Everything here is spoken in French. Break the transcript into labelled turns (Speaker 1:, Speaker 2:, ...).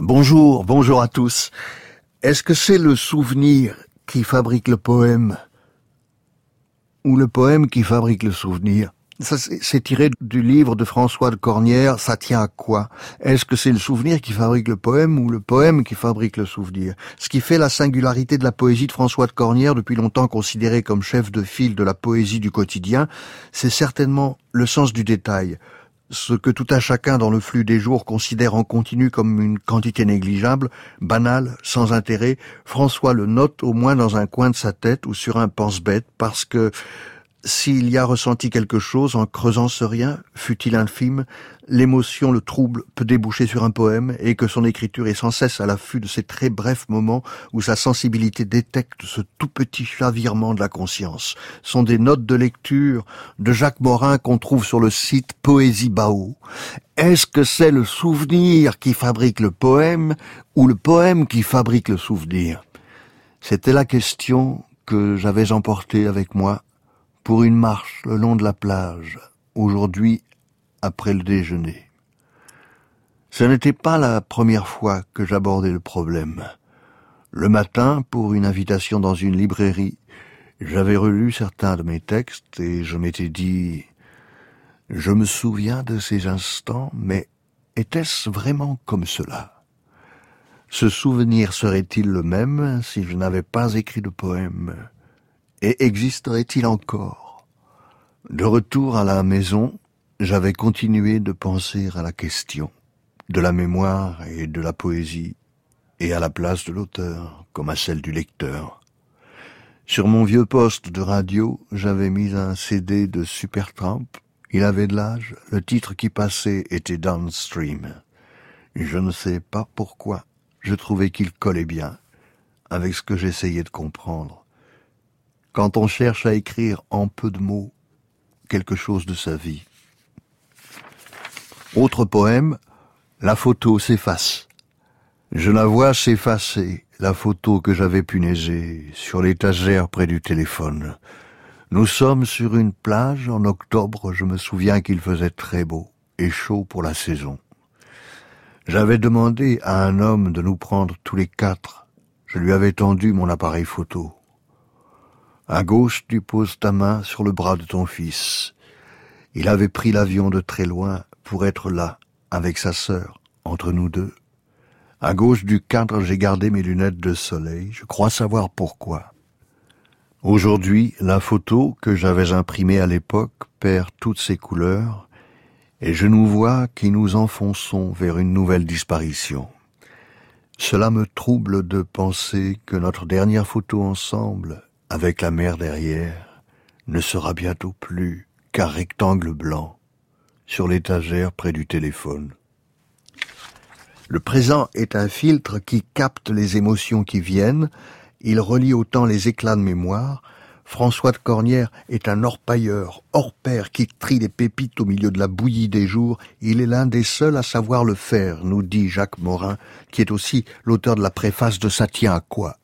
Speaker 1: Bonjour, bonjour à tous. Est-ce que c'est le souvenir qui fabrique le poème ou le poème qui fabrique le souvenir? C'est tiré du livre de François de Cornière, ça tient à quoi? Est-ce que c'est le souvenir qui fabrique le poème ou le poème qui fabrique le souvenir? Ce qui fait la singularité de la poésie de François de Cornière, depuis longtemps considéré comme chef de file de la poésie du quotidien, c'est certainement le sens du détail. Ce que tout un chacun dans le flux des jours considère en continu comme une quantité négligeable, banale, sans intérêt, François le note au moins dans un coin de sa tête ou sur un pense-bête parce que s'il y a ressenti quelque chose en creusant ce rien, fut-il infime, l'émotion, le trouble peut déboucher sur un poème et que son écriture est sans cesse à l'affût de ces très brefs moments où sa sensibilité détecte ce tout petit chavirement de la conscience. sont des notes de lecture de Jacques Morin qu'on trouve sur le site Poésie Bao. Est-ce que c'est le souvenir qui fabrique le poème ou le poème qui fabrique le souvenir? C'était la question que j'avais emportée avec moi pour une marche le long de la plage, aujourd'hui après le déjeuner. Ce n'était pas la première fois que j'abordais le problème. Le matin, pour une invitation dans une librairie, j'avais relu certains de mes textes et je m'étais dit Je me souviens de ces instants, mais était-ce vraiment comme cela? Ce souvenir serait-il le même si je n'avais pas écrit de poème? Et existerait-il encore? De retour à la maison, j'avais continué de penser à la question de la mémoire et de la poésie, et à la place de l'auteur comme à celle du lecteur. Sur mon vieux poste de radio, j'avais mis un CD de Supertramp. Il avait de l'âge, le titre qui passait était Downstream. Je ne sais pas pourquoi, je trouvais qu'il collait bien avec ce que j'essayais de comprendre quand on cherche à écrire en peu de mots quelque chose de sa vie. Autre poème, la photo s'efface. Je la vois s'effacer, la photo que j'avais punaiser sur l'étagère près du téléphone. Nous sommes sur une plage en octobre, je me souviens qu'il faisait très beau et chaud pour la saison. J'avais demandé à un homme de nous prendre tous les quatre. Je lui avais tendu mon appareil photo. À gauche, tu poses ta main sur le bras de ton fils. Il avait pris l'avion de très loin pour être là, avec sa sœur, entre nous deux. À gauche du cadre, j'ai gardé mes lunettes de soleil. Je crois savoir pourquoi. Aujourd'hui, la photo que j'avais imprimée à l'époque perd toutes ses couleurs, et je nous vois qui nous enfonçons vers une nouvelle disparition. Cela me trouble de penser que notre dernière photo ensemble avec la mer derrière, ne sera bientôt plus qu'un rectangle blanc sur l'étagère près du téléphone. Le présent est un filtre qui capte les émotions qui viennent, il relie autant les éclats de mémoire, François de Cornière est un orpailleur, hors pair qui trie les pépites au milieu de la bouillie des jours. Il est l'un des seuls à savoir le faire, nous dit Jacques Morin, qui est aussi l'auteur de la préface de Ça tient à quoi